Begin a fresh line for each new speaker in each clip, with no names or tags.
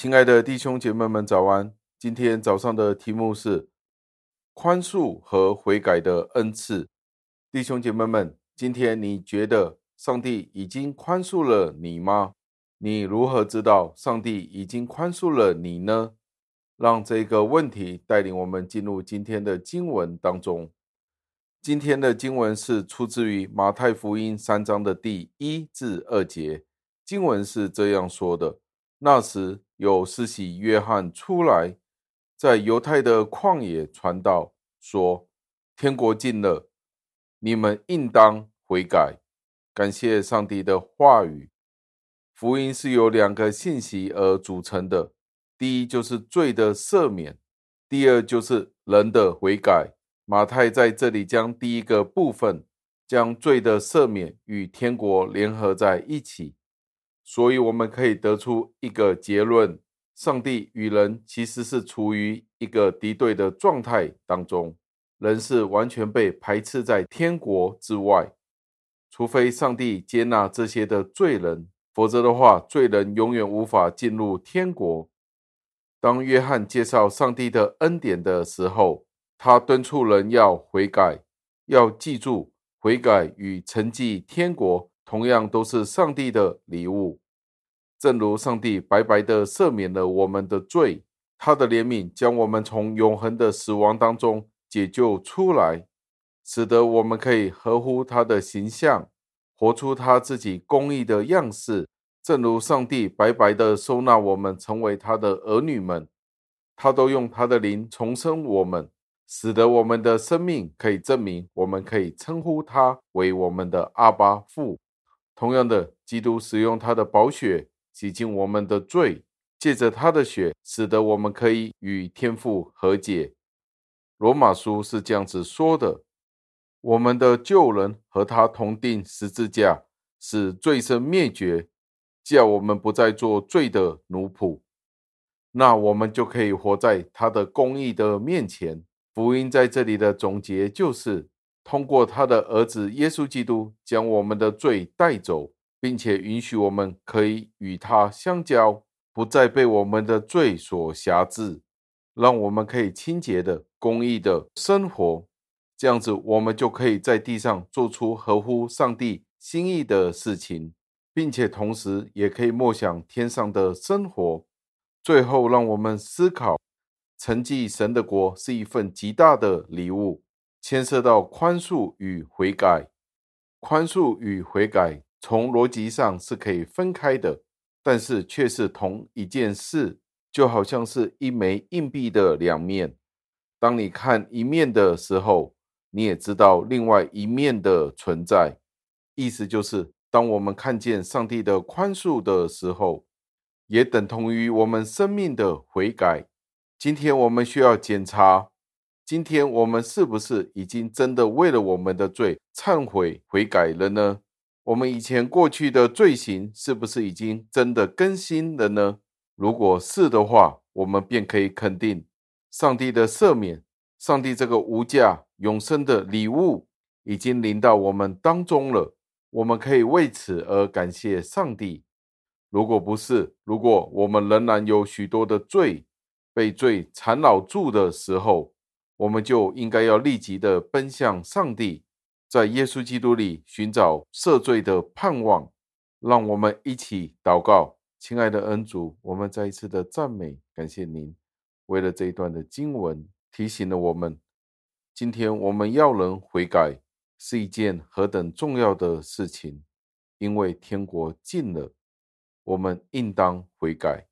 亲爱的弟兄姐妹们，早安！今天早上的题目是宽恕和悔改的恩赐。弟兄姐妹们，今天你觉得上帝已经宽恕了你吗？你如何知道上帝已经宽恕了你呢？让这个问题带领我们进入今天的经文当中。今天的经文是出自于马太福音三章的第一至二节。经文是这样说的：那时有施洗约翰出来，在犹太的旷野传道，说：天国近了，你们应当悔改。感谢上帝的话语。福音是由两个信息而组成的，第一就是罪的赦免，第二就是人的悔改。马太在这里将第一个部分，将罪的赦免与天国联合在一起。所以，我们可以得出一个结论：上帝与人其实是处于一个敌对的状态当中，人是完全被排斥在天国之外。除非上帝接纳这些的罪人，否则的话，罪人永远无法进入天国。当约翰介绍上帝的恩典的时候，他敦促人要悔改，要记住，悔改与承继天国。同样都是上帝的礼物，正如上帝白白的赦免了我们的罪，他的怜悯将我们从永恒的死亡当中解救出来，使得我们可以合乎他的形象，活出他自己公义的样式。正如上帝白白的收纳我们成为他的儿女们，他都用他的灵重生我们。使得我们的生命可以证明，我们可以称呼他为我们的阿爸父。同样的，基督使用他的宝血洗净我们的罪，借着他的血，使得我们可以与天父和解。罗马书是这样子说的：我们的旧人和他同钉十字架，使罪身灭绝，叫我们不再做罪的奴仆。那我们就可以活在他的公义的面前。福音在这里的总结就是。通过他的儿子耶稣基督将我们的罪带走，并且允许我们可以与他相交，不再被我们的罪所辖制，让我们可以清洁的、公义的生活。这样子，我们就可以在地上做出合乎上帝心意的事情，并且同时也可以默想天上的生活。最后，让我们思考，承继神的国是一份极大的礼物。牵涉到宽恕与悔改，宽恕与悔改从逻辑上是可以分开的，但是却是同一件事，就好像是一枚硬币的两面。当你看一面的时候，你也知道另外一面的存在。意思就是，当我们看见上帝的宽恕的时候，也等同于我们生命的悔改。今天我们需要检查。今天我们是不是已经真的为了我们的罪忏悔悔改了呢？我们以前过去的罪行是不是已经真的更新了呢？如果是的话，我们便可以肯定，上帝的赦免，上帝这个无价永生的礼物已经临到我们当中了。我们可以为此而感谢上帝。如果不是，如果我们仍然有许多的罪被罪缠绕住的时候，我们就应该要立即的奔向上帝，在耶稣基督里寻找赦罪的盼望。让我们一起祷告，亲爱的恩主，我们再一次的赞美感谢您，为了这一段的经文提醒了我们，今天我们要人悔改是一件何等重要的事情，因为天国近了，我们应当悔改。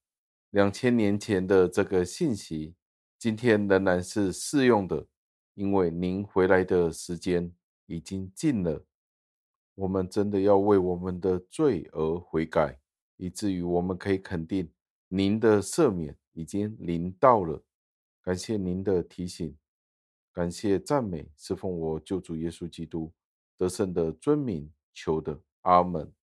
两千年前的这个信息。今天仍然是适用的，因为您回来的时间已经近了。我们真的要为我们的罪而悔改，以至于我们可以肯定您的赦免已经临到了。感谢您的提醒，感谢赞美，是奉我救主耶稣基督得胜的尊名求的，阿门。